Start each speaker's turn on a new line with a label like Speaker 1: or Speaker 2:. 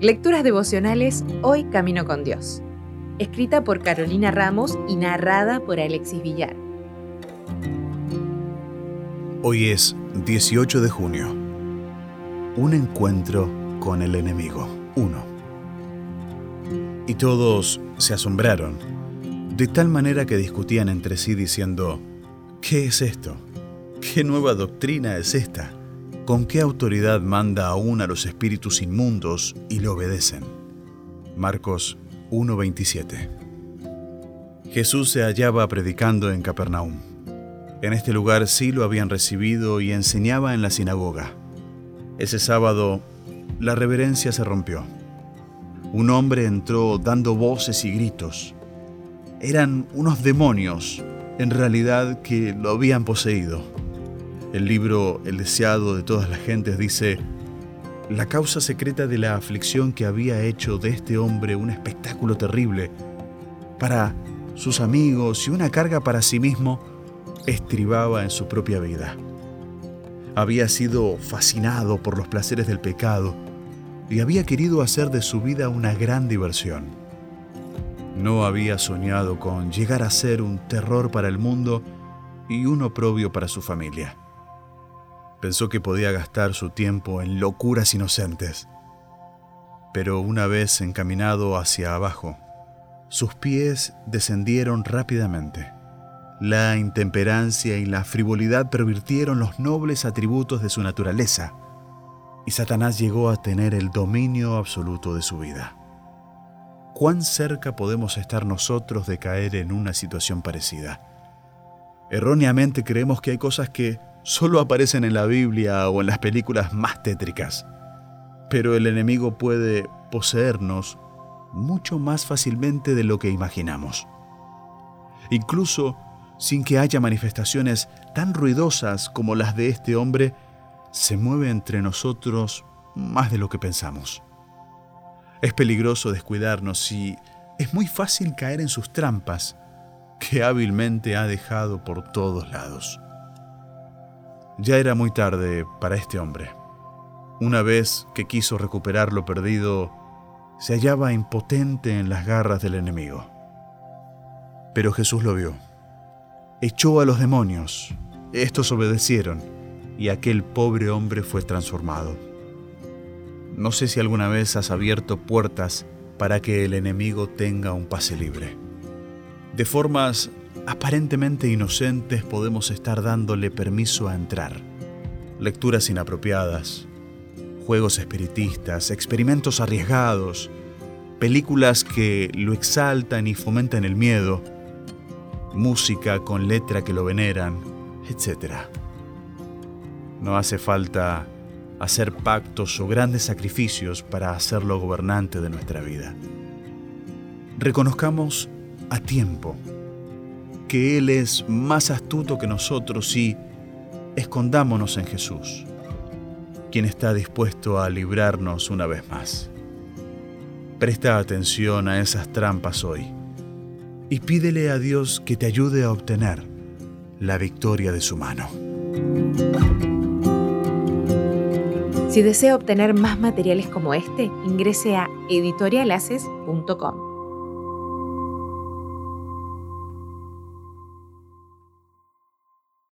Speaker 1: Lecturas devocionales Hoy Camino con Dios. Escrita por Carolina Ramos y narrada por Alexis Villar.
Speaker 2: Hoy es 18 de junio. Un encuentro con el enemigo. 1. Y todos se asombraron, de tal manera que discutían entre sí diciendo, ¿qué es esto? ¿Qué nueva doctrina es esta? ¿Con qué autoridad manda aún a los espíritus inmundos y le obedecen? Marcos 1:27 Jesús se hallaba predicando en Capernaum. En este lugar sí lo habían recibido y enseñaba en la sinagoga. Ese sábado, la reverencia se rompió. Un hombre entró dando voces y gritos. Eran unos demonios, en realidad, que lo habían poseído. El libro El deseado de todas las gentes dice, la causa secreta de la aflicción que había hecho de este hombre un espectáculo terrible para sus amigos y una carga para sí mismo, estribaba en su propia vida. Había sido fascinado por los placeres del pecado y había querido hacer de su vida una gran diversión. No había soñado con llegar a ser un terror para el mundo y un oprobio para su familia. Pensó que podía gastar su tiempo en locuras inocentes. Pero una vez encaminado hacia abajo, sus pies descendieron rápidamente. La intemperancia y la frivolidad pervirtieron los nobles atributos de su naturaleza, y Satanás llegó a tener el dominio absoluto de su vida. ¿Cuán cerca podemos estar nosotros de caer en una situación parecida? Erróneamente creemos que hay cosas que solo aparecen en la Biblia o en las películas más tétricas. Pero el enemigo puede poseernos mucho más fácilmente de lo que imaginamos. Incluso sin que haya manifestaciones tan ruidosas como las de este hombre, se mueve entre nosotros más de lo que pensamos. Es peligroso descuidarnos y es muy fácil caer en sus trampas que hábilmente ha dejado por todos lados. Ya era muy tarde para este hombre. Una vez que quiso recuperar lo perdido, se hallaba impotente en las garras del enemigo. Pero Jesús lo vio. Echó a los demonios. Estos obedecieron y aquel pobre hombre fue transformado. No sé si alguna vez has abierto puertas para que el enemigo tenga un pase libre. De formas aparentemente inocentes podemos estar dándole permiso a entrar. Lecturas inapropiadas, juegos espiritistas, experimentos arriesgados, películas que lo exaltan y fomentan el miedo, música con letra que lo veneran, etc. No hace falta hacer pactos o grandes sacrificios para hacerlo gobernante de nuestra vida. Reconozcamos a tiempo que Él es más astuto que nosotros y escondámonos en Jesús, quien está dispuesto a librarnos una vez más. Presta atención a esas trampas hoy y pídele a Dios que te ayude a obtener la victoria de su mano.
Speaker 1: Si desea obtener más materiales como este, ingrese a editorialaces.com.